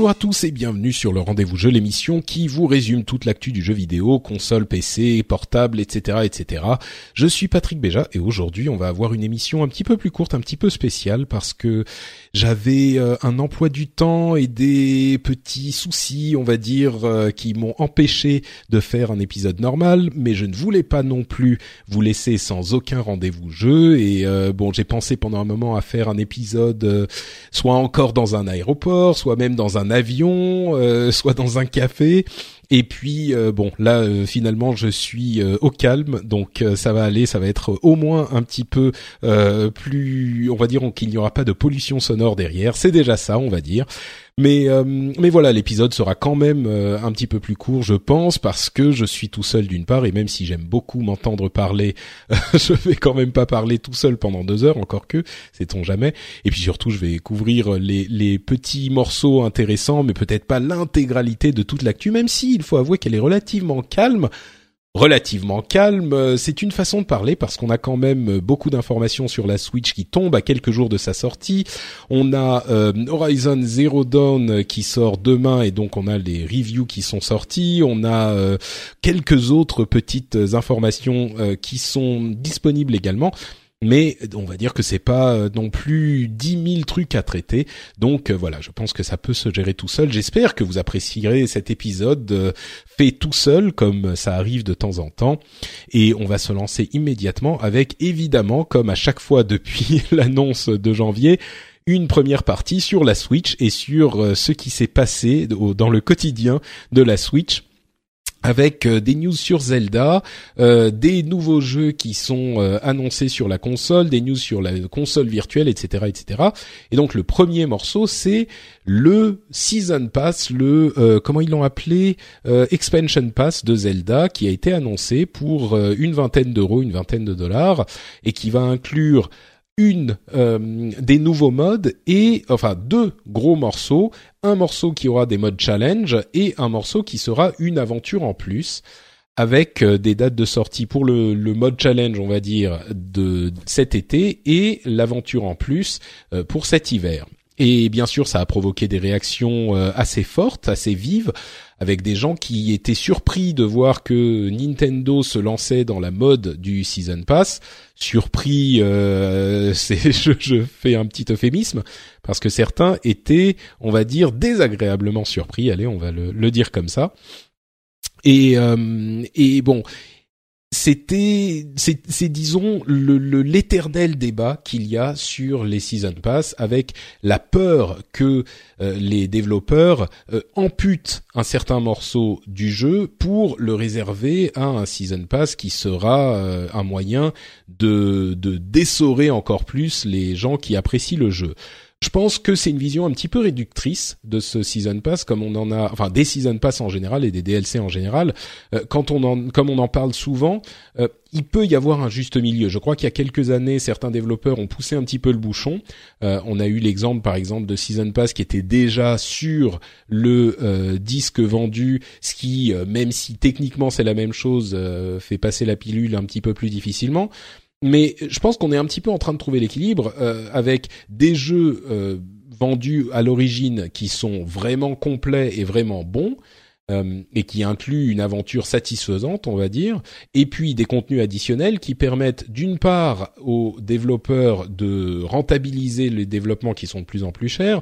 Bonjour à tous et bienvenue sur le Rendez-vous Jeu, l'émission qui vous résume toute l'actu du jeu vidéo, console, PC, portable, etc., etc. Je suis Patrick Béja et aujourd'hui on va avoir une émission un petit peu plus courte, un petit peu spéciale parce que j'avais euh, un emploi du temps et des petits soucis, on va dire, euh, qui m'ont empêché de faire un épisode normal, mais je ne voulais pas non plus vous laisser sans aucun rendez-vous jeu et euh, bon, j'ai pensé pendant un moment à faire un épisode soit encore dans un aéroport, soit même dans un avion, euh, soit dans un café. Et puis euh, bon, là euh, finalement je suis au calme, donc ça va aller, ça va être au moins un petit peu plus, on va dire qu'il n'y aura pas de pollution sonore derrière. C'est déjà ça, on va dire. Mais euh, mais voilà, l'épisode sera quand même euh, un petit peu plus court, je pense, parce que je suis tout seul d'une part, et même si j'aime beaucoup m'entendre parler, je vais quand même pas parler tout seul pendant deux heures, encore que, sait-on jamais. Et puis surtout, je vais couvrir les les petits morceaux intéressants, mais peut-être pas l'intégralité de toute l'actu, même si il faut avouer qu'elle est relativement calme relativement calme. Euh, c'est une façon de parler parce qu'on a quand même euh, beaucoup d'informations sur la Switch qui tombe à quelques jours de sa sortie. On a euh, Horizon Zero Dawn qui sort demain et donc on a les reviews qui sont sortis. On a quelques autres petites informations qui sont disponibles également mais on va dire que c'est pas euh, non plus dix mille trucs à traiter. Donc euh, voilà, je pense que ça peut se gérer tout seul. J'espère que vous apprécierez cet épisode euh, fait tout seul comme ça arrive de temps en temps et on va se lancer immédiatement avec évidemment comme à chaque fois depuis l'annonce de janvier une première partie sur la Switch et sur ce qui s'est passé dans le quotidien de la Switch avec euh, des news sur Zelda, euh, des nouveaux jeux qui sont euh, annoncés sur la console, des news sur la console virtuelle, etc., etc. Et donc le premier morceau, c'est le Season Pass, le comment ils l'ont appelé, Expansion Pass de Zelda, qui a été annoncé pour une vingtaine d'euros, une vingtaine de dollars, et qui va inclure une euh, des nouveaux modes et enfin deux gros morceaux, un morceau qui aura des modes challenge et un morceau qui sera une aventure en plus avec euh, des dates de sortie pour le, mode challenge, on va dire, de cet été et l'aventure en plus euh, pour cet hiver. Et bien sûr, ça a provoqué des réactions assez fortes, assez vives, avec des gens qui étaient surpris de voir que Nintendo se lançait dans la mode du Season Pass. Surpris, euh, je, je, fais un petit euphémisme parce que certains étaient, on va dire, désagréablement surpris. Allez, on va le, le dire comme ça. Et, euh, et bon, c'était c'est disons le l'éternel débat qu'il y a sur les season pass avec la peur que euh, les développeurs euh, amputent un certain morceau du jeu pour le réserver à un season pass qui sera euh, un moyen de de dessorer encore plus les gens qui apprécient le jeu. Je pense que c'est une vision un petit peu réductrice de ce season pass, comme on en a, enfin des season pass en général et des DLC en général. Euh, quand on en, comme on en parle souvent, euh, il peut y avoir un juste milieu. Je crois qu'il y a quelques années, certains développeurs ont poussé un petit peu le bouchon. Euh, on a eu l'exemple, par exemple, de season pass qui était déjà sur le disque vendu, ce qui, même si techniquement c'est la même chose, fait passer la pilule un petit peu plus difficilement mais je pense qu'on est un petit peu en train de trouver l'équilibre euh, avec des jeux euh, vendus à l'origine qui sont vraiment complets et vraiment bons, euh, et qui inclut une aventure satisfaisante, on va dire, et puis des contenus additionnels qui permettent d'une part aux développeurs de rentabiliser les développements qui sont de plus en plus chers,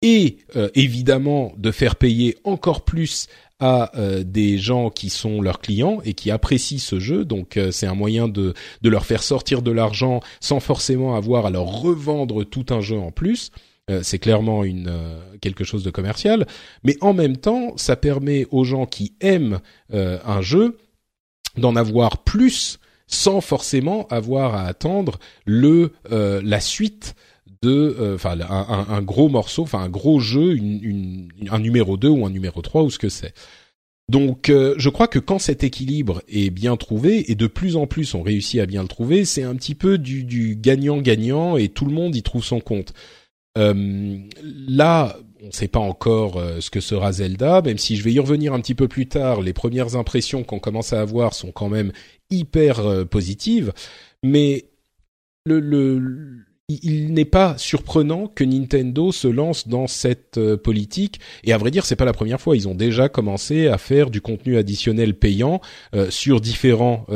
et euh, évidemment de faire payer encore plus à euh, des gens qui sont leurs clients et qui apprécient ce jeu. Donc c'est un moyen de, de leur faire sortir de l'argent sans forcément avoir à leur revendre tout un jeu en plus. Euh, c'est clairement une euh, quelque chose de commercial, mais en même temps, ça permet aux gens qui aiment euh, un jeu d'en avoir plus sans forcément avoir à attendre le la suite de enfin un, gros morceau, enfin un gros jeu, une, un numéro 2 ou un numéro 3 ou ce que c'est. Donc je crois que quand cet équilibre est bien trouvé et de plus en plus on réussit à bien le trouver, c'est un petit peu du gagnant-gagnant et tout le monde y trouve son compte. Euh, là, on ne sait pas encore euh, ce que sera Zelda, même si je vais y revenir un petit peu plus tard. Les premières impressions qu'on commence à avoir sont quand même hyper euh, positives, mais le, le il n'est pas surprenant que Nintendo se lance dans cette politique. Et à vrai dire, c'est pas la première fois. Ils ont déjà commencé à faire du contenu additionnel payant sur différents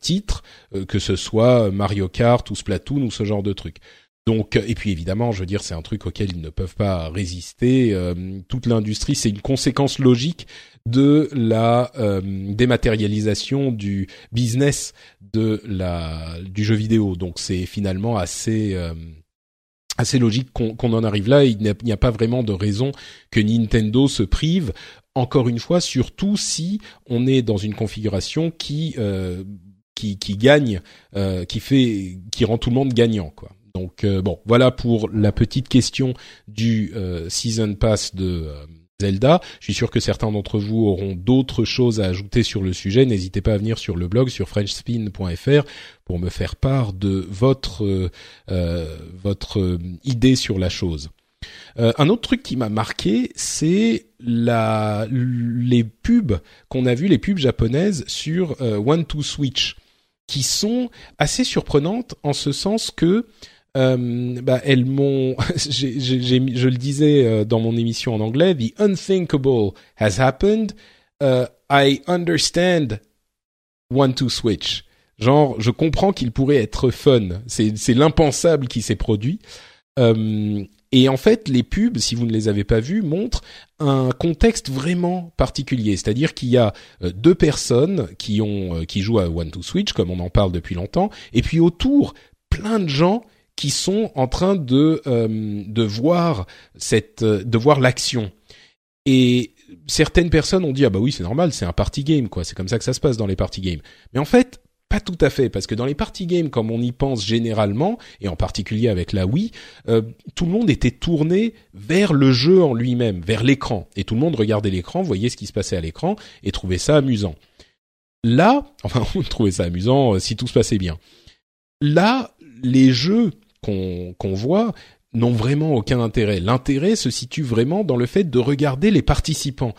titres, que ce soit Mario Kart ou Splatoon ou ce genre de trucs. Donc, et puis évidemment, je veux dire, c'est un truc auquel ils ne peuvent pas résister. Euh, toute l'industrie, c'est une conséquence logique de la euh, dématérialisation du business de la du jeu vidéo. Donc, c'est finalement assez euh, assez logique qu'on en arrive là. Il n'y a, pas vraiment de raison que Nintendo se prive. Encore une fois, surtout si on est dans une configuration qui qui, qui gagne, qui fait, qui rend tout le monde gagnant, quoi. Donc euh, bon, voilà pour la petite question du euh, season pass de euh, Zelda. Je suis sûr que certains d'entre vous auront d'autres choses à ajouter sur le sujet. N'hésitez pas à venir sur le blog sur frenchspin.fr pour me faire part de votre votre idée sur la chose. un autre truc qui m'a marqué, c'est la les pubs qu'on a vues, les pubs japonaises sur One to Switch, qui sont assez surprenantes en ce sens que euh, bah, elles m'ont, je le disais euh, dans mon émission en anglais, the unthinkable has happened. Uh, I understand one to switch. Genre, je comprends qu'il pourrait être fun. C'est, l'impensable qui s'est produit. Euh, et en fait, les pubs, si vous ne les avez pas vues, montrent un contexte vraiment particulier. C'est-à-dire qu'il y a euh, deux personnes qui ont, qui jouent à One to Switch, comme on en parle depuis longtemps, et puis autour, plein de gens qui sont en train de euh, de voir cette euh, de voir l'action. Et certaines personnes ont dit ah bah oui c'est normal c'est un party game quoi. C'est comme ça que ça se passe dans les party games. Mais en fait pas tout à fait parce que dans les party games comme on y pense généralement et en particulier avec la Wii euh, tout le monde était tourné vers le jeu en lui-même vers l'écran. Et tout le monde regardait l'écran voyait ce qui se passait à l'écran et trouvait ça amusant. Là enfin on trouvait ça amusant si tout se passait bien. Là les jeux qu'on voit n'ont vraiment aucun intérêt. L'intérêt se situe vraiment dans le fait de regarder les participants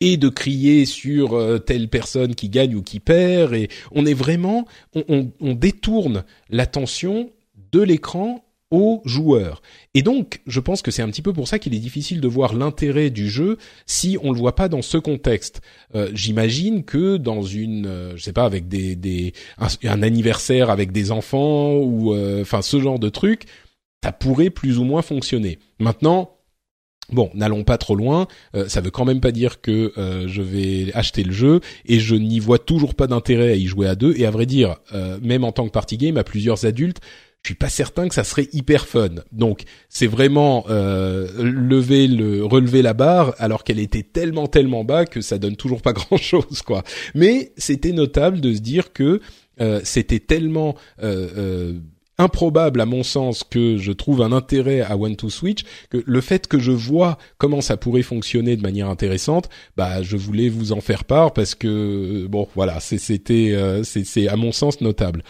et de crier sur euh, telle personne qui gagne ou qui perd. Et on est vraiment, on, on détourne l'attention de l'écran aux joueurs. Et donc, je pense que c'est un petit peu pour ça qu'il est difficile de voir l'intérêt du jeu si on le voit pas dans ce contexte. Euh, J'imagine que dans une, euh, je sais pas, avec des, des un, anniversaire avec des enfants ou euh, enfin ce genre de truc, ça pourrait plus ou moins fonctionner. Maintenant, Bon, n'allons pas trop loin. Euh, ça veut quand même pas dire que je vais acheter le jeu et je n'y vois toujours pas d'intérêt à y jouer à deux. Et à vrai dire, même en tant que party game, à plusieurs adultes, je suis pas certain que ça serait hyper fun. Donc c'est vraiment euh, lever le relever la barre alors qu'elle était tellement tellement bas que ça donne toujours pas grand chose quoi. Mais c'était notable de se dire que euh, c'était tellement euh, euh, improbable à mon sens que je trouve un intérêt à One to Switch que le fait que je vois comment ça pourrait fonctionner de manière intéressante, bah je voulais vous en faire part parce que bon voilà c'était euh, c'est à mon sens notable.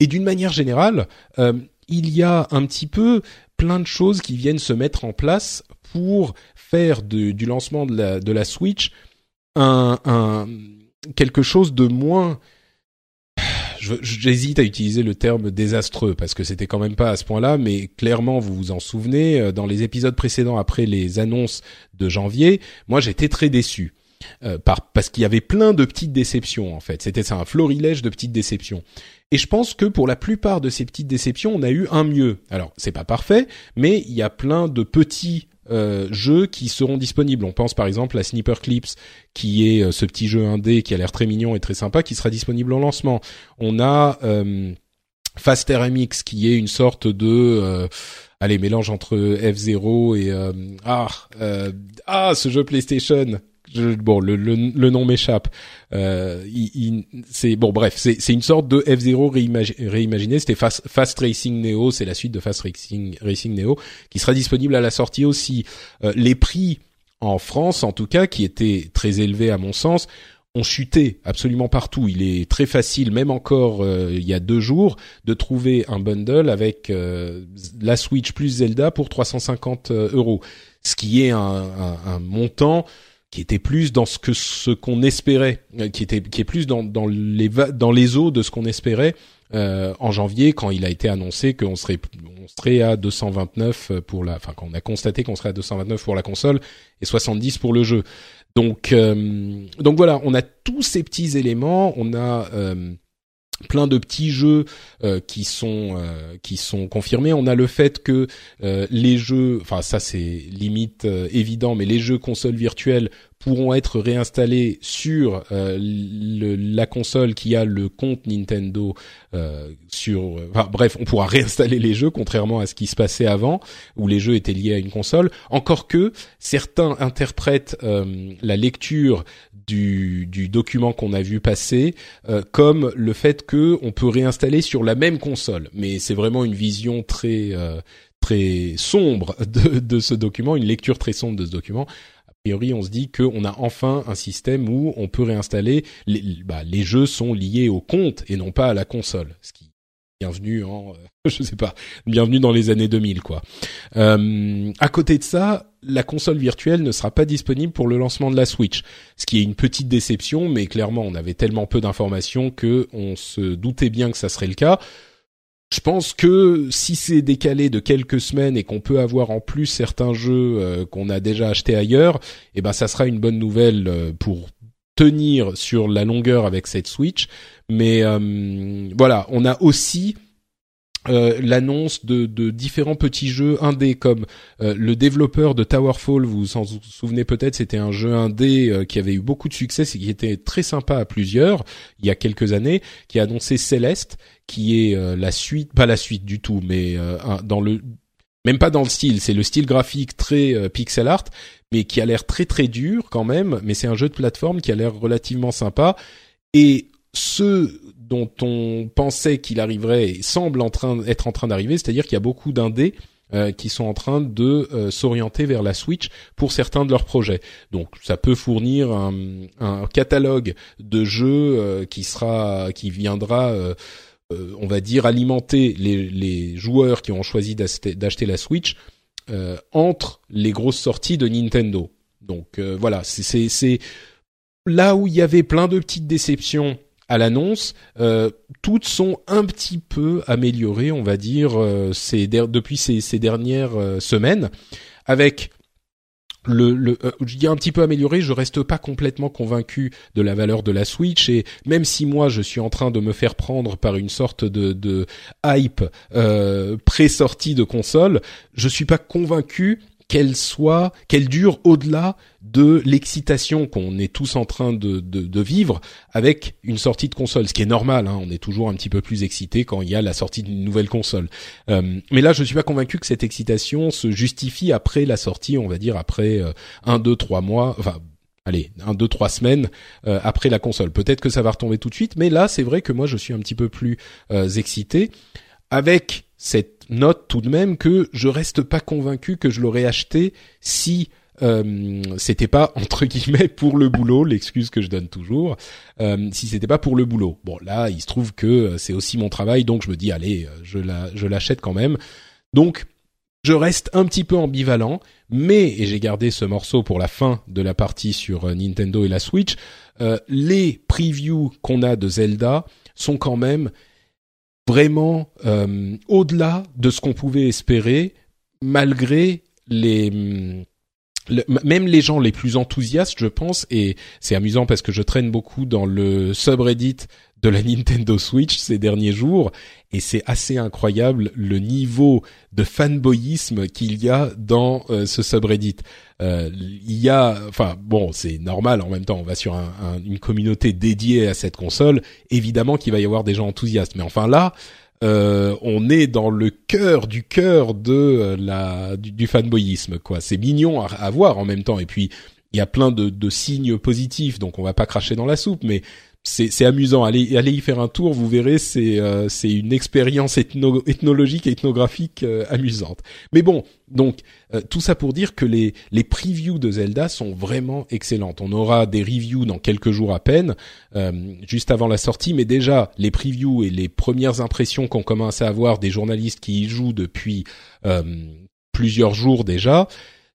Et d'une manière générale, euh, il y a un petit peu plein de choses qui viennent se mettre en place pour faire du lancement de la, Switch un, quelque chose de moins j'hésite à utiliser le terme désastreux parce que c'était quand même pas à ce point-là, mais clairement vous vous en souvenez, euh, dans les épisodes précédents après les annonces de janvier, moi j'étais très déçu par, parce qu'il y avait plein de petites déceptions en fait. C'était ça, un florilège de petites déceptions. Et je pense que pour la plupart de ces petites déceptions, on a eu un mieux. Alors, c'est pas parfait, mais il y a plein de petits euh, jeux qui seront disponibles. On pense par exemple à Sniper Clips, qui est euh, ce petit jeu indé qui a l'air très mignon et très sympa, qui sera disponible en lancement. On a euh, Faster MX, qui est une sorte de euh, allez mélange entre F0 et ah ah ce jeu PlayStation bon, le, le, le nom m'échappe. Euh, c'est bon, bref, c'est une sorte de F0 réimaginé. C'était Fast, Fast, Racing Neo, c'est la suite de Fast Racing, Racing Neo, qui sera disponible à la sortie aussi. Euh, les prix en France, en tout cas, qui étaient très élevés à mon sens, ont chuté absolument partout. Il est très facile, même encore euh, il y a deux jours, de trouver un bundle avec euh, la Switch plus Zelda pour 350 euros, ce qui est un, un, un montant qui était plus dans ce que ce qu'on espérait, euh, qui était qui est plus dans dans les dans les eaux de ce qu'on espérait euh, en janvier quand il a été annoncé qu'on serait on serait à 229 pour la enfin quand on a constaté qu'on serait à 229 pour la console et 70 pour le jeu. Donc euh, donc voilà, on a tous ces petits éléments, on a euh, plein de petits jeux euh, qui sont euh, qui sont confirmés. On a le fait que euh, les jeux, enfin ça c'est limite évident, mais les jeux consoles virtuelles pourront être réinstallés sur le, la console qui a le compte Nintendo sur. Enfin bref, on pourra réinstaller les jeux contrairement à ce qui se passait avant où les jeux étaient liés à une console. Encore que certains interprètent la lecture du, du document qu'on a vu passer euh, comme le fait que on peut réinstaller sur la même console. Mais c'est vraiment une vision très euh, très sombre de, de ce document, une lecture très sombre de ce document. Priori, on se dit qu'on a enfin un système où on peut réinstaller. Les, bah, les jeux sont liés au compte et non pas à la console, ce qui bienvenue en euh, je sais pas bienvenue dans les années 2000 quoi euh, à côté de ça la console virtuelle ne sera pas disponible pour le lancement de la Switch ce qui est une petite déception mais clairement on avait tellement peu d'informations que on se doutait bien que ça serait le cas je pense que si c'est décalé de quelques semaines et qu'on peut avoir en plus certains jeux euh, qu'on a déjà achetés ailleurs, eh ben ça sera une bonne nouvelle euh, pour tenir sur la longueur avec cette Switch. Mais euh, voilà, on a aussi euh, l'annonce de, de, différents petits jeux indés comme euh, le développeur de Towerfall, vous vous en souvenez peut-être, c'était un jeu indé qui avait eu beaucoup de succès et qui était très sympa à plusieurs il y a quelques années, qui a annoncé Celeste, qui est la suite, pas la suite du tout, mais dans le même pas dans le style, c'est le style graphique très pixel art, mais qui a l'air très très dur quand même, mais c'est un jeu de plateforme qui a l'air relativement sympa. Et ce dont on pensait qu'il arriverait semble en train être en train d'arriver, c'est-à-dire qu'il y a beaucoup d'indés euh, qui sont en train de euh, s'orienter vers la Switch pour certains de leurs projets. Donc ça peut fournir un, catalogue de jeux euh, qui sera qui viendra on va dire alimenter les, les joueurs qui ont choisi d'acheter la Switch entre les grosses sorties de Nintendo. Donc voilà, c'est là où il y avait plein de petites déceptions à l'annonce, euh, toutes sont un petit peu améliorées, on va dire, ces depuis ces, ces dernières semaines, avec le, le euh, je dis un petit peu amélioré, je reste pas complètement convaincu de la valeur de la Switch et même si moi je suis en train de me faire prendre par une sorte de, de hype euh, pré-sortie de console, je suis pas convaincu qu'elle soit, qu'elle dure au-delà de l'excitation qu'on est tous en train de, vivre avec une sortie de console, ce qui est normal. Hein, on est toujours un petit peu plus excité quand il y a la sortie d'une nouvelle console. Euh, mais là, je suis pas convaincu que cette excitation se justifie après la sortie, on va dire après euh, un, deux, trois mois, enfin allez, un, deux, trois semaines euh, après la console. Peut-être que ça va retomber tout de suite, mais là, c'est vrai que moi, je suis un petit peu plus euh, excité avec cette note tout de même que je reste pas convaincu que je l'aurais acheté si euh, c'était pas entre guillemets pour le boulot, l'excuse que je donne toujours, euh, si c'était pas pour le boulot. Bon là, il se trouve que euh, c'est aussi mon travail, donc je me dis allez, euh, je la, je l'achète quand même. Donc je reste un petit peu ambivalent, mais et j'ai gardé ce morceau pour la fin de la partie sur Nintendo et la Switch. les previews qu'on a de Zelda sont quand même vraiment euh, au-delà de ce qu'on pouvait espérer, malgré les même les gens les plus enthousiastes, je pense, et c'est amusant parce que je traîne beaucoup dans le subreddit de la Nintendo Switch ces derniers jours, et c'est assez incroyable le niveau de fanboyisme qu'il y a dans euh, ce subreddit. Euh, il y a, enfin bon, c'est normal. En même temps, on va sur un, une communauté dédiée à cette console. Évidemment qu'il va y avoir des gens enthousiastes, mais enfin là, euh, on est dans le cœur du cœur de euh, la du, fanboyisme. Quoi, c'est mignon à, à, voir en même temps. Et puis il y a plein de, de signes positifs, donc on va pas cracher dans la soupe, mais c'est amusant. Allez, allez y faire un tour, vous verrez, c'est euh, c'est une expérience ethnologique et ethnographique euh, amusante. Mais bon, donc euh, tout ça pour dire que les les previews de Zelda sont vraiment excellentes. On aura des reviews dans quelques jours à peine, juste avant la sortie, mais déjà les previews et les premières impressions qu'on commence à avoir des journalistes qui y jouent depuis plusieurs jours déjà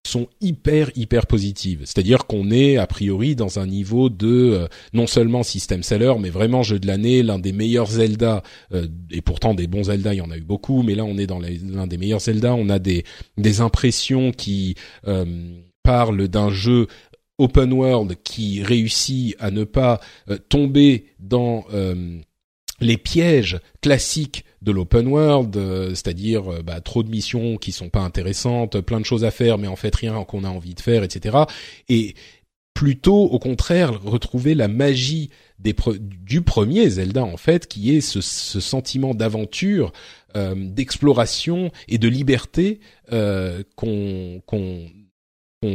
sont hyper hyper positives. C'est-à-dire qu'on est a priori dans un niveau de euh, non seulement système seller, mais vraiment jeu de l'année, l'un des meilleurs Zelda. Euh, et pourtant des bons Zelda, il y en a eu beaucoup, mais là on est dans l'un des meilleurs Zelda. On a des des impressions qui euh, parlent d'un jeu open world qui réussit à ne pas tomber dans les pièges classiques de l'open world, euh, c'est-à-dire euh, bah, trop de missions qui sont pas intéressantes, plein de choses à faire, mais en fait rien qu'on a envie de faire, etc. Et plutôt, au contraire, retrouver la magie des du premier Zelda en fait, qui est ce, ce sentiment d'aventure, euh, d'exploration et de liberté qu'on qu'on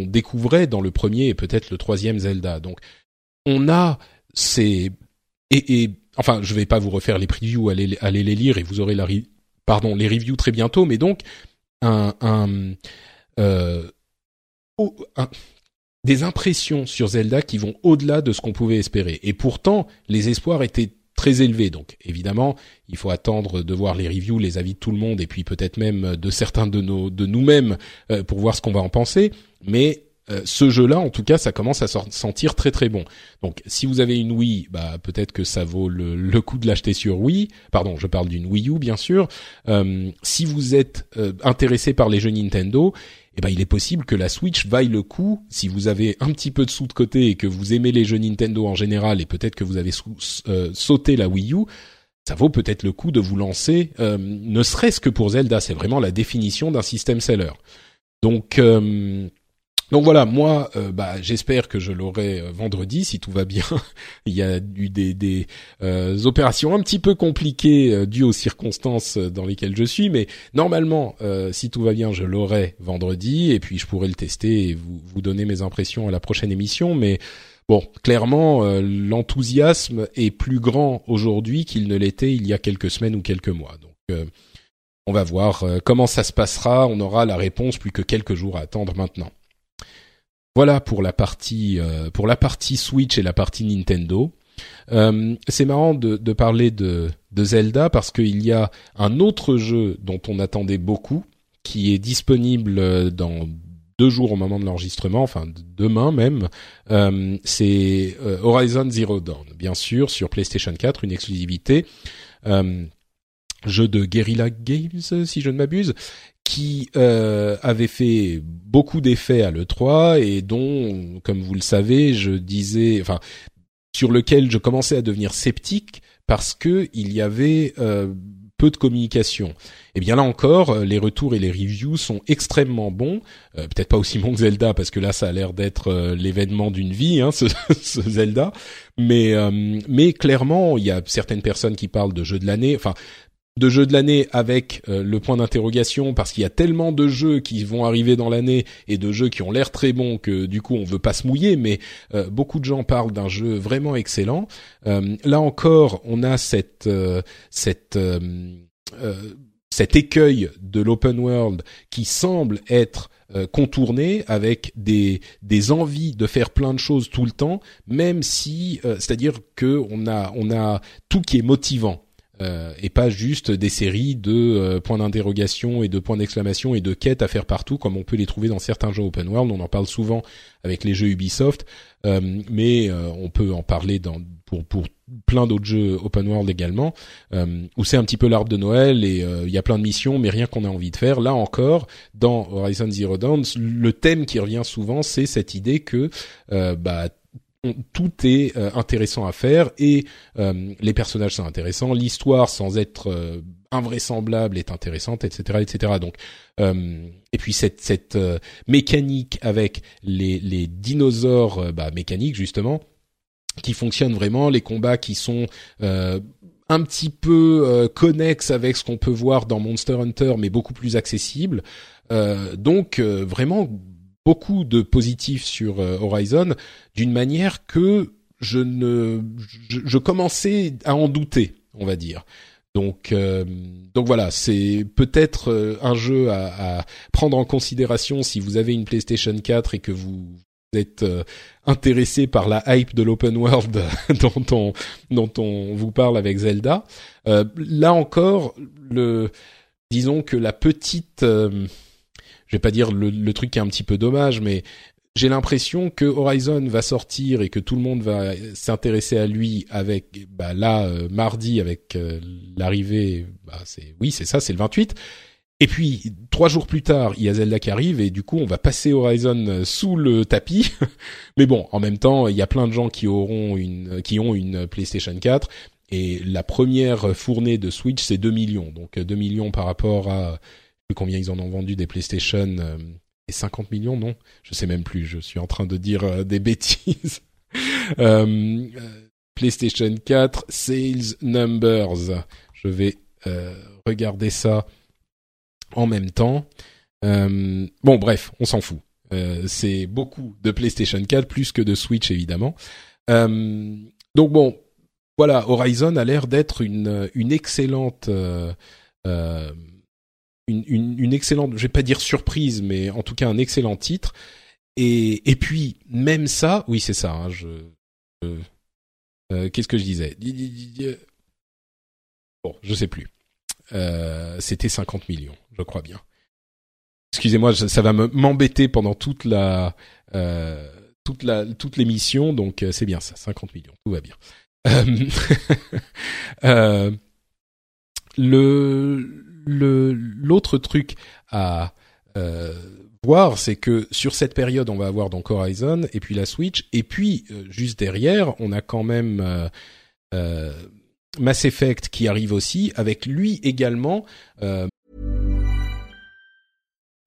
découvrait dans le premier et peut-être le troisième Zelda. Donc, on a ces et, et enfin, je vais pas vous refaire les previews, allez, allez les lire et vous aurez la, pardon, les reviews très bientôt. Mais donc, un, un, euh, des impressions sur Zelda qui vont au-delà de ce qu'on pouvait espérer. Et pourtant, les espoirs étaient très élevés. Donc, évidemment, il faut attendre de voir les reviews, les avis de tout le monde, et puis peut-être même de certains de nos, de nous-mêmes euh, pour voir ce qu'on va en penser. Mais euh, ce jeu-là, en tout cas, ça commence à sentir très très bon. Donc, si vous avez une Wii, bah peut-être que ça vaut le, coup de l'acheter sur Wii. Pardon, je parle d'une Wii U, bien sûr. Euh, si vous êtes euh, intéressé par les jeux Nintendo, eh ben, il est possible que la Switch vaille le coup si vous avez un petit peu de sous de côté et que vous aimez les jeux Nintendo en général et peut-être que vous avez sauté la Wii U. Ça vaut peut-être le coup de vous lancer, ne serait-ce que pour Zelda. C'est vraiment la définition d'un système seller. Donc donc voilà, moi, euh, bah, j'espère que je l'aurai euh, vendredi si tout va bien. Il y a eu des, euh, opérations un petit peu compliquées dues aux circonstances dans lesquelles je suis, mais normalement, si tout va bien, je l'aurai vendredi et puis je pourrai le tester et vous, vous donner mes impressions à la prochaine émission. Mais bon, clairement, l'enthousiasme est plus grand aujourd'hui qu'il ne l'était il y a quelques semaines ou quelques mois. Donc on va voir comment ça se passera. On aura la réponse plus que quelques jours à attendre maintenant. Voilà pour la partie euh, pour la partie Switch et la partie Nintendo. Euh, c'est marrant de, parler de, Zelda parce qu'il y a un autre jeu dont on attendait beaucoup qui est disponible dans deux jours au moment de l'enregistrement, enfin demain même. Euh, c'est euh, Horizon Zero Dawn, bien sûr, sur PlayStation 4, une exclusivité. Euh, jeu de Guerrilla Games, si je ne m'abuse, qui euh, avait fait beaucoup d'effets à l'E3 et dont, comme vous le savez, je disais, enfin, sur lequel je commençais à devenir sceptique parce que il y avait euh, peu de communication. Et eh bien là encore, euh, les retours et les reviews sont extrêmement bons. Euh, Peut-être pas aussi bons que Zelda parce que là, ça a l'air d'être euh, l'événement d'une vie, hein, ce, ce, Zelda. Mais mais clairement, il y a certaines personnes qui parlent de jeu de l'année. Enfin, de jeux de l'année avec euh, le point d'interrogation parce qu'il y a tellement de jeux qui vont arriver dans l'année et de jeux qui ont l'air très bons que du coup on veut pas se mouiller mais euh, beaucoup de gens parlent d'un jeu vraiment excellent. Euh, là encore, on a cette cette cet écueil de l'open world qui semble être contourné avec des des envies de faire plein de choses tout le temps, même si c'est-à-dire que on a on a tout qui est motivant euh, et pas juste des séries de euh, points d'interrogation et de points d'exclamation et de quêtes à faire partout comme on peut les trouver dans certains jeux open world. On en parle souvent avec les jeux Ubisoft, euh, mais on peut en parler dans, pour, pour plein d'autres jeux open world également, où c'est un petit peu l'arbre de Noël et il y a plein de missions, mais rien qu'on a envie de faire. Là encore, dans Horizon Zero Dawn, le thème qui revient souvent, c'est cette idée que bah tout est euh, intéressant à faire et euh, les personnages sont intéressants, l'histoire sans être euh, invraisemblable est intéressante, etc., etc. Donc et puis cette cette mécanique avec les les dinosaures bah, mécaniques justement qui fonctionnent vraiment, les combats qui sont un petit peu connexes avec ce qu'on peut voir dans Monster Hunter, mais beaucoup plus accessibles. donc vraiment beaucoup de positifs sur euh, Horizon d'une manière que je ne je, commençais à en douter, on va dire. Donc euh, donc voilà, c'est peut-être euh, un jeu à, à, prendre en considération si vous avez une PlayStation 4 et que vous êtes intéressé par la hype de l'open world dont on dont on vous parle avec Zelda. là encore, le disons que la petite je vais pas dire le, truc qui est un petit peu dommage, mais j'ai l'impression que Horizon va sortir et que tout le monde va s'intéresser à lui avec bah là euh, mardi avec euh, l'arrivée bah c'est oui c'est ça c'est le 28 et puis trois jours plus tard il y a Zelda qui arrive et du coup on va passer Horizon euh, sous le tapis. Mais bon en même temps il y a plein de gens qui auront une qui ont une PlayStation 4 et la première fournée de Switch c'est 2 millions. Donc 2 millions par rapport à combien ils en ont vendu des PlayStation euh, et 50 millions, non? Je sais même plus. Je suis en train de dire euh, des bêtises. Euh, PlayStation 4 sales numbers. Je vais regarder ça en même temps. bon, bref, on s'en fout. c'est beaucoup de PlayStation 4 plus que de Switch évidemment. donc bon, voilà, Horizon a l'air d'être une une excellente une, excellente, je vais pas dire surprise, mais en tout cas un excellent titre. Et, et puis même ça, oui c'est ça. Hein, euh, qu'est-ce que je disais? Bon, je sais plus. Euh, C'était 50 millions, je crois bien. Excusez-moi, ça va m'embêter pendant toute la euh, toute la toute l'émission, donc euh, c'est bien ça, 50 millions, tout va bien. Euh, le le l'autre truc à euh, voir, c'est que sur cette période, on va avoir donc Horizon et puis la Switch, et puis euh, juste derrière, on a quand même euh, Mass Effect qui arrive aussi, avec lui également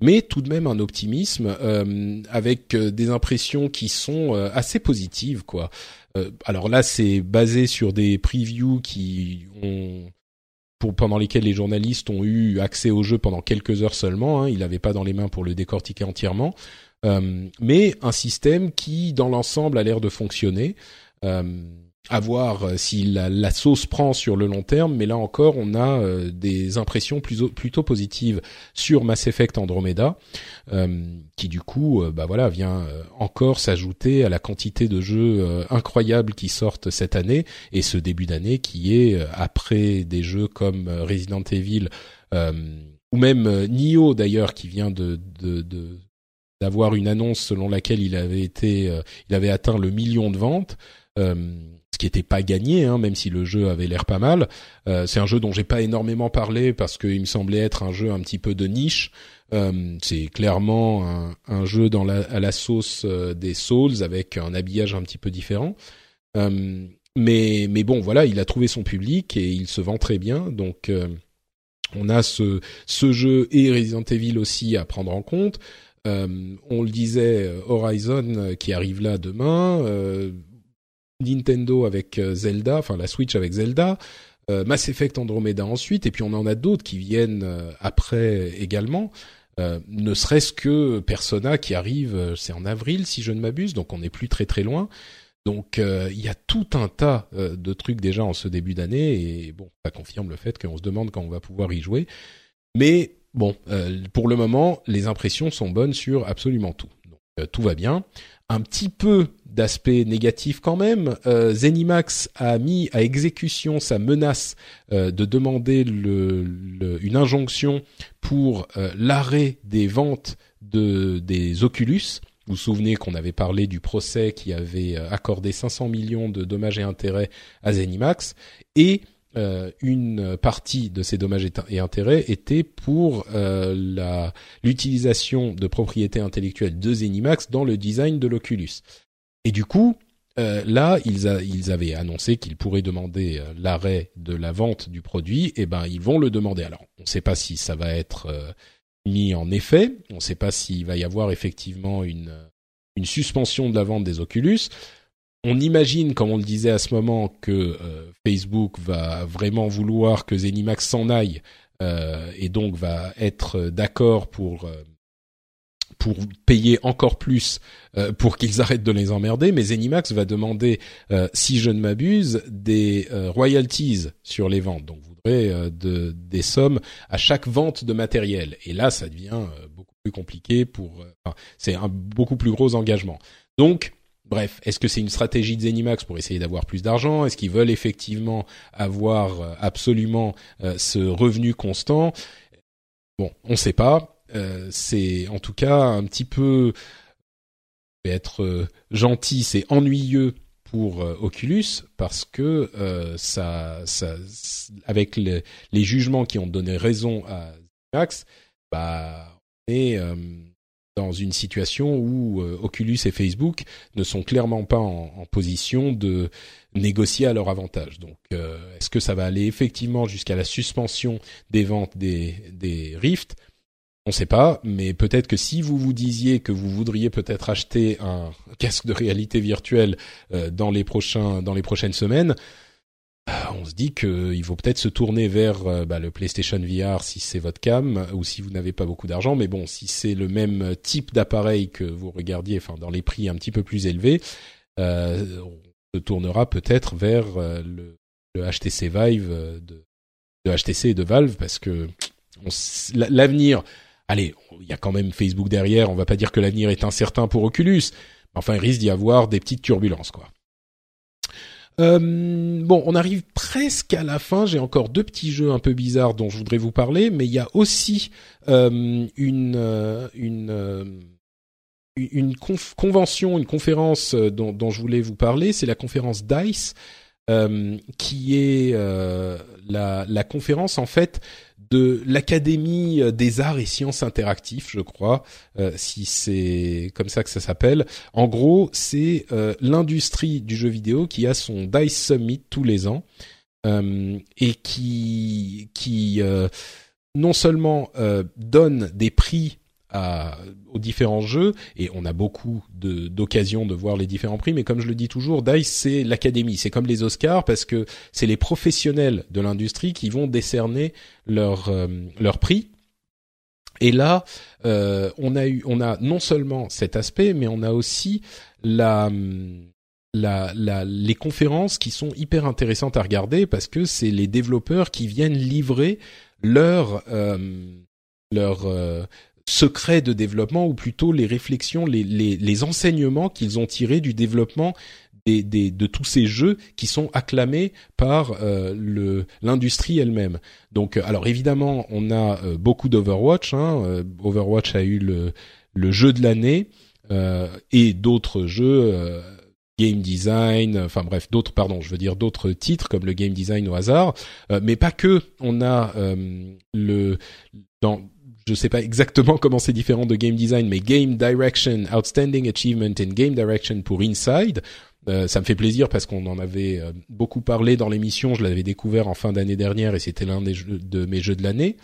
mais tout de même un optimisme euh, avec euh, des impressions qui sont euh, assez positives, quoi. Euh, alors là, c'est basé sur des previews qui ont pour, pendant lesquels les journalistes ont eu accès au jeu pendant quelques heures seulement. Hein, il n'avait pas dans les mains pour le décortiquer entièrement, euh, mais un système qui, dans l'ensemble, a l'air de fonctionner. Euh, à voir euh, si la, sauce prend sur le long terme, mais là encore, on a euh, des impressions plutôt positives sur Mass Effect Andromeda, euh, qui du coup, bah voilà, vient encore s'ajouter à la quantité de jeux incroyables qui sortent cette année et ce début d'année qui est après des jeux comme Resident Evil ou même Nioh d'ailleurs qui vient de d'avoir une annonce selon laquelle il avait été, il avait atteint le million de ventes ce qui n'était pas gagné, hein, même si le jeu avait l'air pas mal. Euh, c'est un jeu dont j'ai pas énormément parlé parce qu'il me semblait être un jeu un petit peu de niche. Euh, c'est clairement un, un, jeu dans la, à la sauce euh, des Souls avec un habillage un petit peu différent. Euh, mais mais bon, voilà, il a trouvé son public et il se vend très bien. Donc on a ce ce jeu et Resident Evil aussi à prendre en compte. on le disait, Horizon qui arrive là demain. Nintendo avec euh, Zelda, enfin la Switch avec Zelda, euh, Mass Effect Andromeda ensuite, et puis on en a d'autres qui viennent euh, après également. ne serait-ce que Persona qui arrive, c'est en avril si je ne m'abuse, donc on n'est plus très très loin. Donc il y a tout un tas de trucs déjà en ce début d'année et bon, ça confirme le fait qu'on se demande quand on va pouvoir y jouer. Mais bon, pour le moment, les impressions sont bonnes sur absolument tout. Tout va bien. Un petit peu d'aspect négatif quand même. Euh, Zenimax a mis à exécution sa menace euh, de demander une injonction pour euh, l'arrêt des ventes de, des Oculus. Vous vous souvenez qu'on avait parlé du procès qui avait accordé 500 millions de dommages et intérêts à Zenimax et une partie de ces dommages et intérêts était pour l'utilisation de propriétés intellectuelles de Zenimax dans le design de l'Oculus. Et du coup, euh, là, ils, ils, avaient annoncé qu'ils pourraient demander euh, l'arrêt de la vente du produit. Et eh ben, ils vont le demander. Alors, on ne sait pas si ça va être euh, mis en effet. On ne sait pas s'il va y avoir effectivement une, une suspension de la vente des Oculus. On imagine, comme on le disait à ce moment, que Facebook va vraiment vouloir que Zenimax s'en aille et donc va être d'accord pour pour payer encore plus euh, pour qu'ils arrêtent de les emmerder, mais Zenimax va demander, euh, si je ne m'abuse, des euh, royalties sur les ventes. Donc, vous voudrez de, des sommes à chaque vente de matériel. Et là, ça devient beaucoup plus compliqué pour. C'est un beaucoup plus gros engagement. Donc, Bref, est-ce que c'est une stratégie de Zenimax pour essayer d'avoir plus d'argent? Est-ce qu'ils veulent effectivement avoir absolument ce revenu constant? Bon, on ne sait pas. Euh, c'est en tout cas un petit peu être euh, gentil, c'est ennuyeux pour euh, Oculus parce que ça, ça, avec les, jugements qui ont donné raison à Max, bah, on est dans une situation où Oculus et Facebook ne sont clairement pas en, position de négocier à leur avantage. Donc, est-ce que ça va aller effectivement jusqu'à la suspension des ventes des, des Rift? On ne sait pas, mais peut-être que si vous vous disiez que vous voudriez peut-être acheter un casque de réalité virtuelle euh, dans les prochains dans les prochaines semaines, euh, on se dit qu'il vaut peut-être se tourner vers euh, bah, le PlayStation VR si c'est votre cam ou si vous n'avez pas beaucoup d'argent. Mais bon, si c'est le même type d'appareil que vous regardiez, enfin dans les prix un petit peu plus élevés, on se tournera peut-être vers le, HTC Vive de, de HTC et de Valve parce que l'avenir allez, il y a quand même Facebook derrière, on va pas dire que l'avenir est incertain pour Oculus, enfin il risque d'y avoir des petites turbulences quoi. Euh, bon, on arrive presque à la fin. J'ai encore deux petits jeux un peu bizarres dont je voudrais vous parler, mais il y a aussi euh, une euh, une une convention, une conférence dont, je voulais vous parler. C'est la conférence Dice, qui est la, la conférence en fait de l'Académie des arts et sciences interactifs, je crois, euh, si c'est comme ça que ça s'appelle. En gros, c'est euh, l'industrie du jeu vidéo qui a son Dice Summit tous les ans euh, et qui qui non seulement donne des prix aux différents jeux et on a beaucoup d'occasions de, voir les différents prix mais comme je le dis toujours Dice c'est l'académie. C'est comme les Oscars parce que c'est les professionnels de l'industrie qui vont décerner leur euh, leur prix. Et là euh, on a eu on a non seulement cet aspect mais on a aussi la la, la, les conférences qui sont hyper intéressantes à regarder parce que c'est les développeurs qui viennent livrer leur euh, leur secrets de développement ou plutôt les réflexions, les, les, les enseignements qu'ils ont tirés du développement des, des, de tous ces jeux qui sont acclamés par euh, l'industrie elle-même. Donc, euh, alors évidemment, on a euh, beaucoup d'Overwatch. Hein, Overwatch a eu le le jeu de l'année et d'autres jeux game design, enfin bref, d'autres, pardon, je veux dire d'autres titres comme le game design au hasard, euh, mais pas que. On a euh, le dans je sais pas exactement comment c'est différent de game design, mais game direction, outstanding achievement in game direction pour Inside. Euh, ça me fait plaisir parce qu'on en avait beaucoup parlé dans l'émission. Je l'avais découvert en fin d'année dernière et c'était l'un de mes jeux de l'année.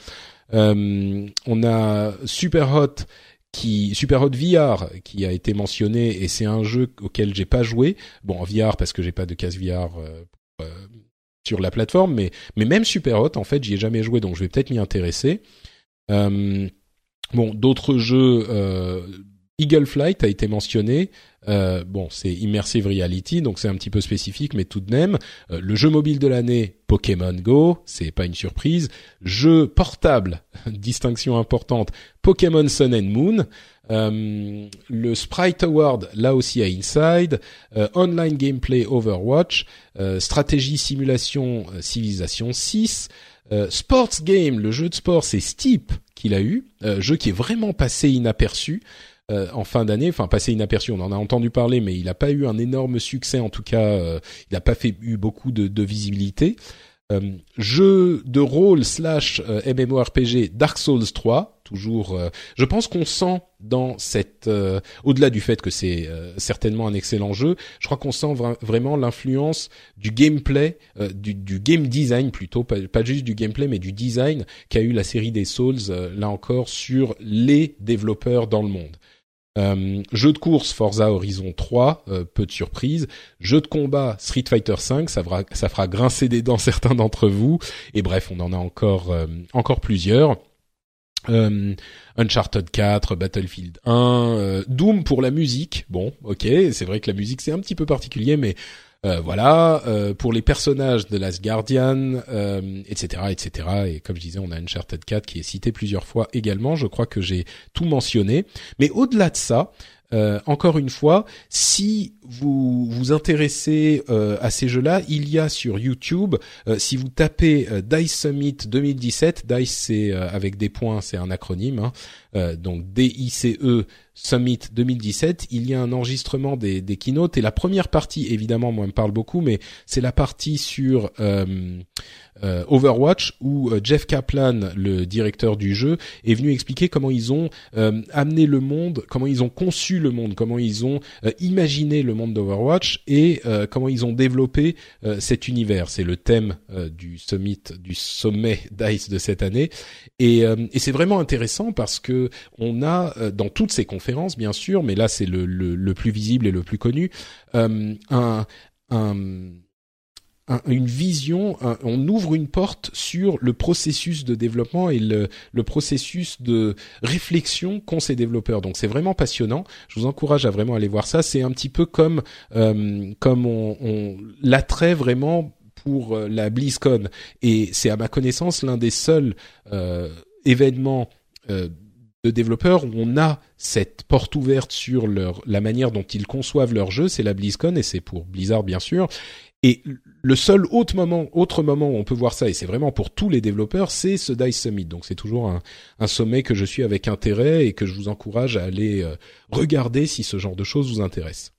on a Super Hot qui Super Hot VR qui a été mentionné et c'est un jeu auquel j'ai pas joué. Bon, en VR parce que j'ai pas de casque VR euh, euh, sur la plateforme, mais mais même Super Hot en fait j'y ai jamais joué donc je vais peut-être m'y intéresser. Euh, bon, d'autres jeux. Eagle Flight a été mentionné. Euh, bon, c'est immersive reality, donc c'est un petit peu spécifique, mais tout de même, euh, le jeu mobile de l'année, Pokémon Go, c'est pas une surprise. Jeu portable, distinction importante, Pokémon Sun and Moon. Euh, le Sprite Award, là aussi à Inside. online gameplay Overwatch. stratégie simulation Civilization 6. Sports game, le jeu de sport, c'est Steep qu'il a eu, jeu qui est vraiment passé inaperçu. Euh, en fin d'année, enfin passé inaperçu. On en a entendu parler, mais il n'a pas eu un énorme succès. En tout cas, euh, il n'a pas fait eu beaucoup de, de visibilité. Euh, jeu de rôle slash MMORPG Dark Souls 3, toujours. je pense qu'on sent dans cette, au-delà du fait que c'est certainement un excellent jeu, je crois qu'on sent vraiment l'influence du gameplay, du, game design plutôt, pas, juste du gameplay, mais du design qu'a eu la série des Souls là encore sur les développeurs dans le monde. Euh, jeu de course Forza Horizon 3, euh, peu de surprise. Jeu de combat Street Fighter 5, ça fera, grincer des dents certains d'entre vous. Et bref, on en a encore euh, encore plusieurs. Uncharted 4, Battlefield 1, Doom pour la musique. Bon, ok, c'est vrai que la musique c'est un petit peu particulier, mais euh, voilà, euh, pour les personnages de Last Guardian, etc., etc. Et comme je disais, on a Uncharted 4 qui est cité plusieurs fois également. Je crois que j'ai tout mentionné. Mais au-delà de ça, euh, encore une fois, si vous vous intéressez euh, à ces jeux-là, il y a sur YouTube, euh, si vous tapez Dice Summit 2017, Dice c'est avec des points, c'est un acronyme, hein, donc D-I-C-E Summit 2017, il y a un enregistrement des, des keynotes et la première partie, évidemment, moi, me parle beaucoup, mais c'est la partie sur euh, Overwatch où euh, Jeff Kaplan, le directeur du jeu, est venu expliquer comment ils ont euh, amené le monde, comment ils ont conçu le monde, comment ils ont imaginé le monde d'Overwatch et comment ils ont développé cet univers. C'est le thème du summit, du sommet Dice de cette année, et, et c'est vraiment intéressant parce que on a dans toutes ces conférences, bien sûr, mais là c'est le, le, le, plus visible et le plus connu, un, un une vision, on ouvre une porte sur le processus de développement et le, le processus de réflexion qu'ont ces développeurs. Donc c'est vraiment passionnant. Je vous encourage à vraiment aller voir ça. C'est un petit peu comme euh, comme on, on l'attrait vraiment pour euh, la BlizzCon et c'est à ma connaissance l'un des seuls euh, événements euh, de développeurs où on a cette porte ouverte sur leur la manière dont ils conçoivent leur jeu, c'est la BlizzCon et c'est pour Blizzard bien sûr. Et le seul autre moment, autre moment où on peut voir ça, et c'est vraiment pour tous les développeurs, c'est ce Dice Summit. Donc c'est toujours un, sommet que je suis avec intérêt et que je vous encourage à aller euh, regarder si ce genre de choses vous intéresse.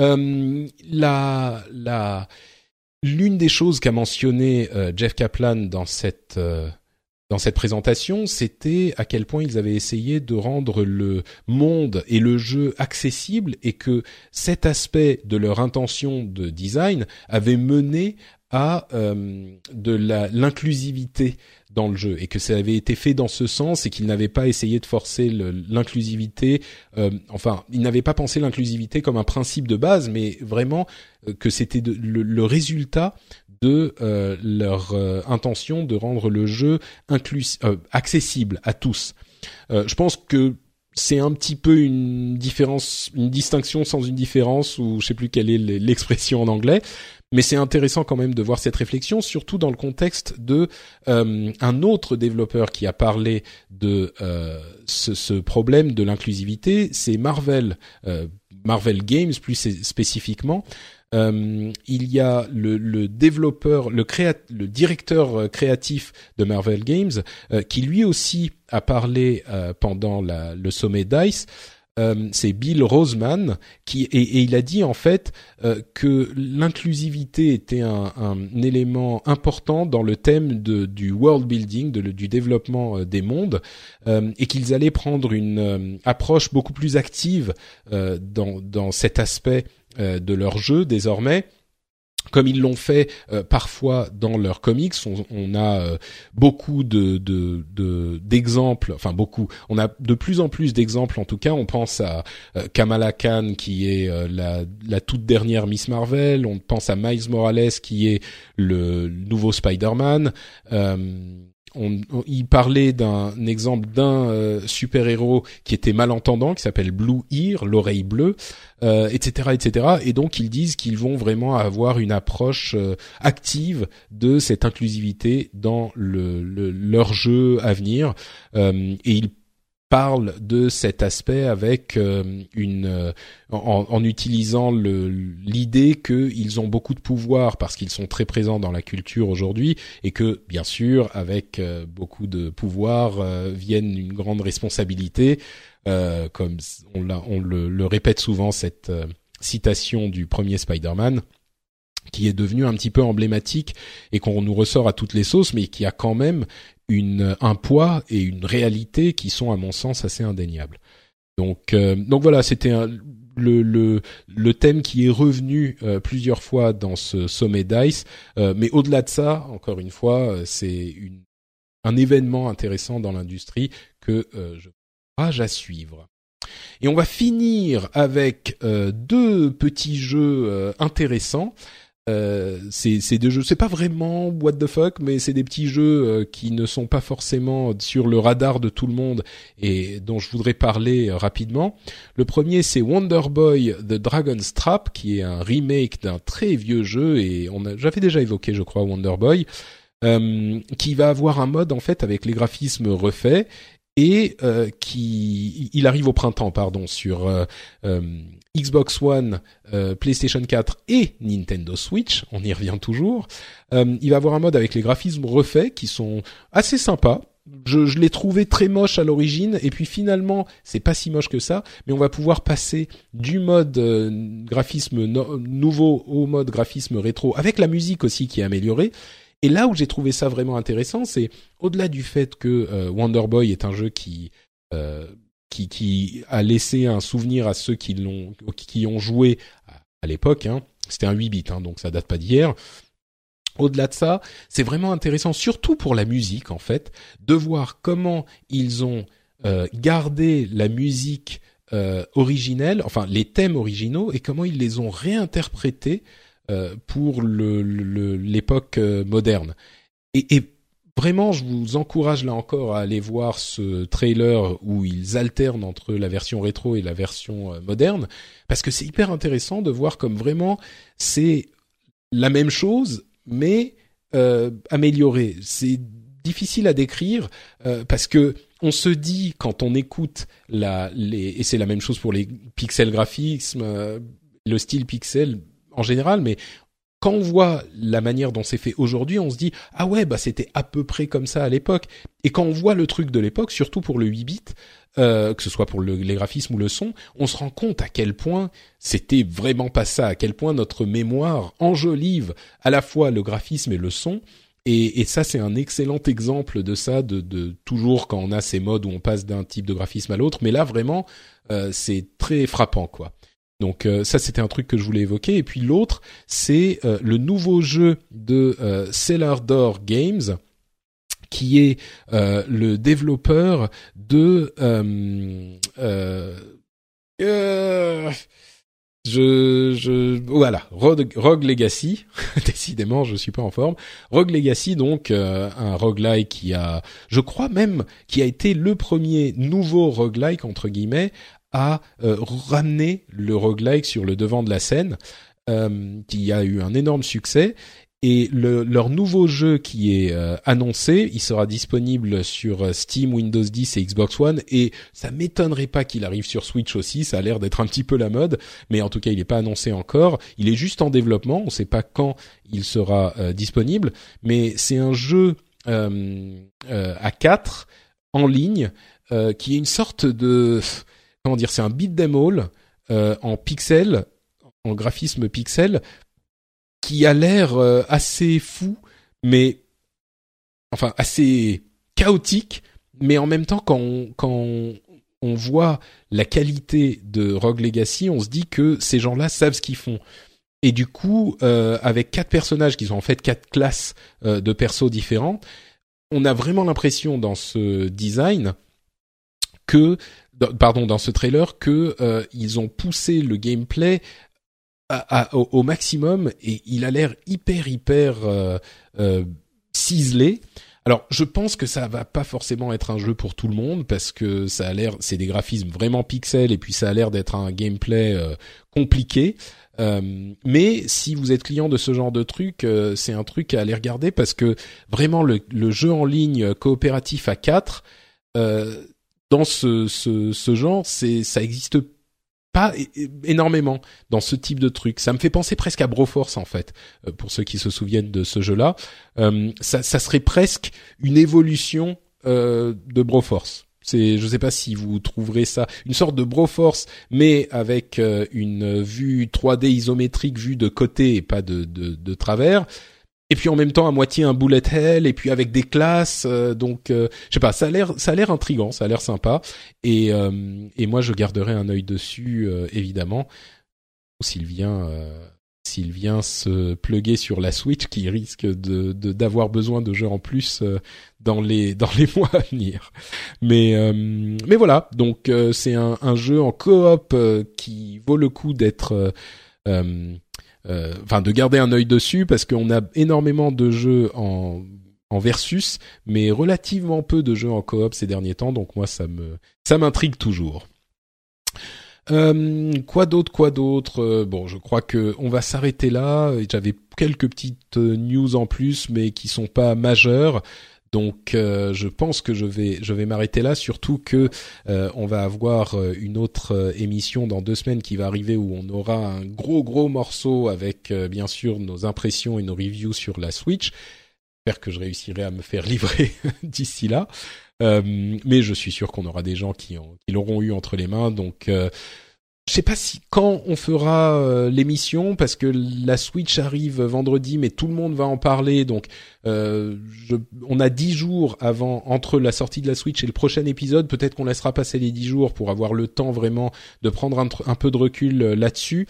Euh, la, la, l'une des choses qu'a mentionné euh, Jeff Kaplan dans cette dans cette présentation, c'était à quel point ils avaient essayé de rendre le monde et le jeu accessible et que cet aspect de leur intention de design avait mené à euh, de l'inclusivité dans le jeu et que ça avait été fait dans ce sens et qu'ils n'avaient pas essayé de forcer l'inclusivité. Euh, enfin, ils n'avaient pas pensé l'inclusivité comme un principe de base, mais vraiment euh, que c'était le, le, résultat de euh, leur euh, intention de rendre le jeu inclus euh, accessible à tous. je pense que c'est un petit peu une différence, une distinction sans une différence, ou je sais plus quelle est l'expression en anglais, mais c'est intéressant quand même de voir cette réflexion, surtout dans le contexte de un autre développeur qui a parlé de ce, ce, problème de l'inclusivité, c'est Marvel, Marvel Games plus spécifiquement, il y a le, le développeur, le, le directeur créatif de Marvel Games, qui lui aussi a parlé pendant le sommet Dice. Euh, c'est Bill Roseman qui et, il a dit en fait euh, que l'inclusivité était un, élément important dans le thème de, du world building, de, du développement euh, des mondes, et qu'ils allaient prendre une approche beaucoup plus active dans, dans cet aspect de leur jeu désormais comme ils l'ont fait euh, parfois dans leurs comics, on, a euh, beaucoup de d'exemples, enfin beaucoup. On a de plus en plus d'exemples. En tout cas, on pense à euh, Kamala Khan qui est la, la, toute dernière Miss Marvel. On pense à Miles Morales qui est le nouveau Spider-Man on, il parlait d'un exemple d'un euh, super héros qui était malentendant, qui s'appelle Blue Ear, l'oreille bleue, euh, etc., etc. Et donc ils disent qu'ils vont vraiment avoir une approche euh, active de cette inclusivité dans le, leur jeu à venir. et ils parle de cet aspect avec euh, une euh, en, utilisant l'idée qu'ils ont beaucoup de pouvoir parce qu'ils sont très présents dans la culture aujourd'hui et que bien sûr avec euh, beaucoup de pouvoir viennent une grande responsabilité comme on, on le, le, répète souvent cette citation du premier Spider-Man qui est devenu un petit peu emblématique et qu'on nous ressort à toutes les sauces, mais qui a quand même une, un poids et une réalité qui sont à mon sens assez indéniables. Donc, euh, donc voilà, c'était le, le, le thème qui est revenu euh, plusieurs fois dans ce sommet Dice. Euh, mais au-delà de ça, encore une fois, c'est une, un événement intéressant dans l'industrie que je encourage à suivre. Et on va finir avec deux petits jeux intéressants. Euh, c'est deux jeux, c'est pas vraiment what the fuck, mais c'est des petits jeux euh, qui ne sont pas forcément sur le radar de tout le monde et dont je voudrais parler euh, rapidement. Le premier, c'est Wonder Boy The Dragon's Trap, qui est un remake d'un très vieux jeu et on a, j'avais déjà évoqué, je crois, Wonder Boy, qui va avoir un mode en fait avec les graphismes refaits et qui, il arrive au printemps, pardon, sur Xbox One, euh, PlayStation 4 et Nintendo Switch, on y revient toujours. Euh, il va avoir un mode avec les graphismes refaits qui sont assez sympas. Je, je l'ai trouvé très moche à l'origine et puis finalement c'est pas si moche que ça, mais on va pouvoir passer du mode euh, graphisme nouveau au mode graphisme rétro avec la musique aussi qui est améliorée. Et là où j'ai trouvé ça vraiment intéressant, c'est au-delà du fait que Wonder Boy est un jeu qui qui, qui a laissé un souvenir à ceux qui l'ont, qui ont joué à, l'époque. Hein. C'était un 8 bits, hein, donc ça date pas d'hier. Au-delà de ça, c'est vraiment intéressant, surtout pour la musique en fait, de voir comment ils ont euh, gardé la musique euh, originelle, enfin les thèmes originaux, et comment ils les ont réinterprétés euh, pour l'époque le, moderne. Et, Vraiment, je vous encourage là encore à aller voir ce trailer où ils alternent entre la version rétro et la version euh, moderne, parce que c'est hyper intéressant de voir comme vraiment c'est la même chose, mais euh, améliorée. C'est difficile à décrire euh, parce que on se dit quand on écoute la et c'est la même chose pour les pixel graphismes, euh, le style pixel en général, mais quand on voit la manière dont c'est fait aujourd'hui, on se dit ah ouais bah c'était à peu près comme ça à l'époque. Et quand on voit le truc de l'époque, surtout pour le 8 bits, euh, que ce soit pour le, les graphismes ou le son, on se rend compte à quel point c'était vraiment pas ça, à quel point notre mémoire enjolive à la fois le graphisme et le son. Et, et ça, c'est un excellent exemple de ça, de, de, toujours quand on a ces modes où on passe d'un type de graphisme à l'autre. Mais là, vraiment, euh, c'est très frappant, quoi. Donc euh, ça c'était un truc que je voulais évoquer. Et puis l'autre c'est euh, le nouveau jeu de euh, Cellar Door Games qui est euh, le développeur de je, je voilà Rogue, Legacy. Décidément je suis pas en forme. Rogue Legacy donc un roguelike qui a je crois même qui a été le premier nouveau roguelike entre guillemets a euh, ramené le roguelike sur le devant de la scène, euh, qui a eu un énorme succès. Et le, leur nouveau jeu qui est euh, annoncé, il sera disponible sur euh, Steam, Windows 10 et Xbox One. Et ça m'étonnerait pas qu'il arrive sur Switch aussi. Ça a l'air d'être un petit peu la mode, mais en tout cas, il n'est pas annoncé encore. Il est juste en développement. On ne sait pas quand il sera euh, disponible, mais c'est un jeu à 4 en ligne qui est une sorte de comment dire, c'est un beat them all en pixels, en graphisme pixel qui a l'air euh, assez fou, mais enfin assez chaotique, mais en même temps quand on, quand on, voit la qualité de Rogue Legacy, on se dit que ces gens-là savent ce qu'ils font. Et du coup, euh, avec quatre personnages qui sont en fait quatre classes euh, de persos différents, on a vraiment l'impression dans ce design que, pardon, dans ce trailer que ils ont poussé le gameplay au, maximum et il a l'air hyper hyper euh, euh, ciselé. Alors, je pense que ça va pas forcément être un jeu pour tout le monde parce que ça a l'air, c'est des graphismes vraiment pixels et puis ça a l'air d'être un gameplay euh, compliqué. Euh, mais si vous êtes client de ce genre de truc, euh, c'est un truc à aller regarder parce que vraiment le, le jeu en ligne coopératif à 4 dans ce, ce, ce genre, c'est ça existe pas énormément dans ce type de truc. Ça me fait penser presque à Broforce en fait, euh, pour ceux qui se souviennent de ce jeu-là. Euh, ça, ça, serait presque une évolution euh, de Broforce. C'est, je sais pas si vous trouverez ça une sorte de Broforce, mais avec une vue 3D isométrique vue de côté et pas de, de, de travers et puis en même temps à moitié un bullet hell et puis avec des classes euh, donc euh, je sais pas ça a l'air ça a l'air intrigant ça a l'air sympa. Et euh, et moi je garderai un œil dessus évidemment. S'il vient s'il vient se pluguer sur la Switch qui risque de d'avoir besoin de jeux en plus dans les dans les mois à venir. Mais mais voilà donc c'est un, un jeu en coop qui vaut le coup d'être euh, enfin de garder un œil dessus parce qu'on a énormément de jeux en en versus, mais relativement peu de jeux en coop ces derniers temps. Donc moi, ça me ça m'intrigue toujours. Euh, quoi d'autre, quoi d'autre? Euh, Bon, je crois que on va s'arrêter là. J'avais quelques petites news en plus, mais qui sont pas majeures. Donc euh, je pense que je vais je vais m'arrêter là, surtout que euh, on va avoir euh, une autre émission dans deux semaines qui va arriver où on aura un gros gros morceau avec bien sûr nos impressions et nos reviews sur la Switch. J'espère que je réussirai à me faire livrer d'ici là, mais je suis sûr qu'on aura des gens qui, qui l'auront eu entre les mains, donc je sais pas si quand on fera euh, l'émission parce que la Switch arrive vendredi, mais tout le monde va en parler. Donc, euh, je, on a dix jours avant entre la sortie de la Switch et le prochain épisode. Peut-être qu'on laissera passer les dix jours pour avoir le temps vraiment de prendre un, peu de recul euh, là-dessus,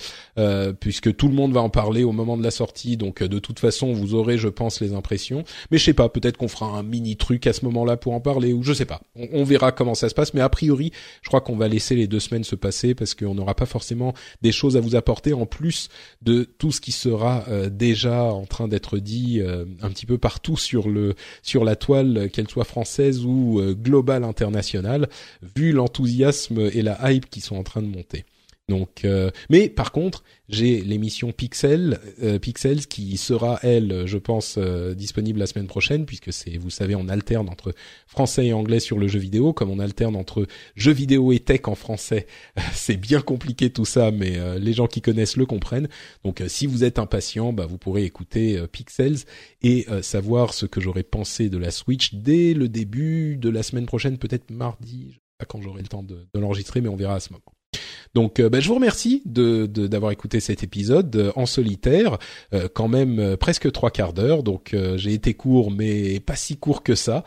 puisque tout le monde va en parler au moment de la sortie. Donc, de toute façon, vous aurez, je pense, les impressions. Mais je sais pas. Peut-être qu'on fera un mini truc à ce moment-là pour en parler, ou je sais pas. On, on verra comment ça se passe. Mais a priori, je crois qu'on va laisser les deux semaines se passer parce qu'on aura pas forcément des choses à vous apporter en plus de tout ce qui sera euh, déjà en train d'être dit euh, un petit peu partout sur le sur la toile, qu'elle soit française ou euh, globale internationale, vu l'enthousiasme et la hype qui sont en train de monter. Donc, euh, mais par contre, j'ai l'émission Pixel, euh, Pixels, qui sera elle, je pense, euh, disponible la semaine prochaine, puisque c'est, vous savez, on alterne entre français et anglais sur le jeu vidéo, comme on alterne entre jeux vidéo et tech en français. c'est bien compliqué tout ça, mais les gens qui connaissent le comprennent. Donc, si vous êtes impatient, bah, vous pourrez écouter Pixels et savoir ce que j'aurais pensé de la Switch dès le début de la semaine prochaine, peut-être mardi. Je sais pas quand j'aurai le temps de l'enregistrer, mais on verra à ce moment. Donc, euh, bah, je vous remercie de d'avoir écouté cet épisode euh, en solitaire, euh, quand même presque trois quarts d'heure. Donc, j'ai été court, mais pas si court que ça.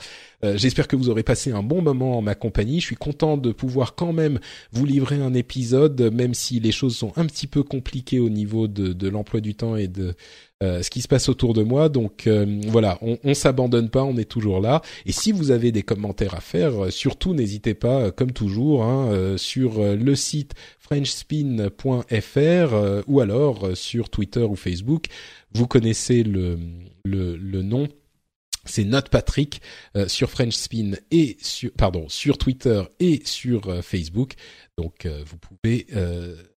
J'espère que vous aurez passé un bon moment en ma compagnie. Je suis content de pouvoir quand même vous livrer un épisode, même si les choses sont un petit peu compliquées au niveau de, l'emploi du temps et de ce qui se passe autour de moi. Donc euh, voilà, on, on s'abandonne pas, on est toujours là. Et si vous avez des commentaires à faire, euh, surtout n'hésitez pas, comme toujours, hein, sur le site frenchspin.fr ou alors sur Twitter ou Facebook. Vous connaissez le, le, le nom c'est Note Patrick sur FrenchSpin et sur pardon sur Twitter et sur Facebook. Donc vous pouvez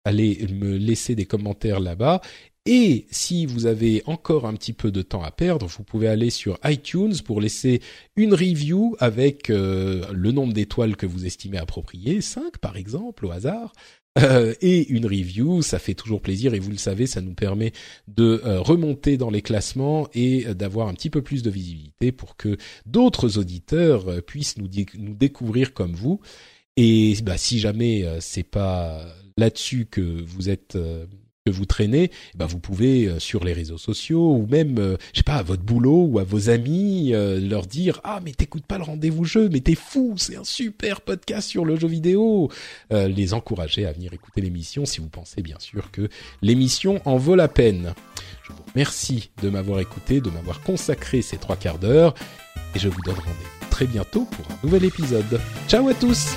aller me laisser des commentaires là-bas Et si vous avez encore un petit peu de temps à perdre, vous pouvez aller sur iTunes pour laisser une review avec euh, le nombre d'étoiles que vous estimez approprié, 5 par exemple au hasard, euh, et une review, ça fait toujours plaisir et vous le savez, ça nous permet de euh, remonter dans les classements et d'avoir un petit peu plus de visibilité pour que d'autres auditeurs puissent nous, nous découvrir comme vous. Et bah, si jamais c'est pas là-dessus que vous êtes que vous traînez, eh ben vous pouvez euh, sur les réseaux sociaux ou même, euh, je sais pas, à votre boulot ou à vos amis euh, leur dire ah mais t'écoutes pas le rendez-vous jeu, mais t'es fou, c'est un super podcast sur le jeu vidéo. les encourager à venir écouter l'émission si vous pensez bien sûr que l'émission en vaut la peine. Je vous remercie de m'avoir écouté, de m'avoir consacré ces trois quarts d'heure et je vous donne rendez-vous très bientôt pour un nouvel épisode. Ciao à tous.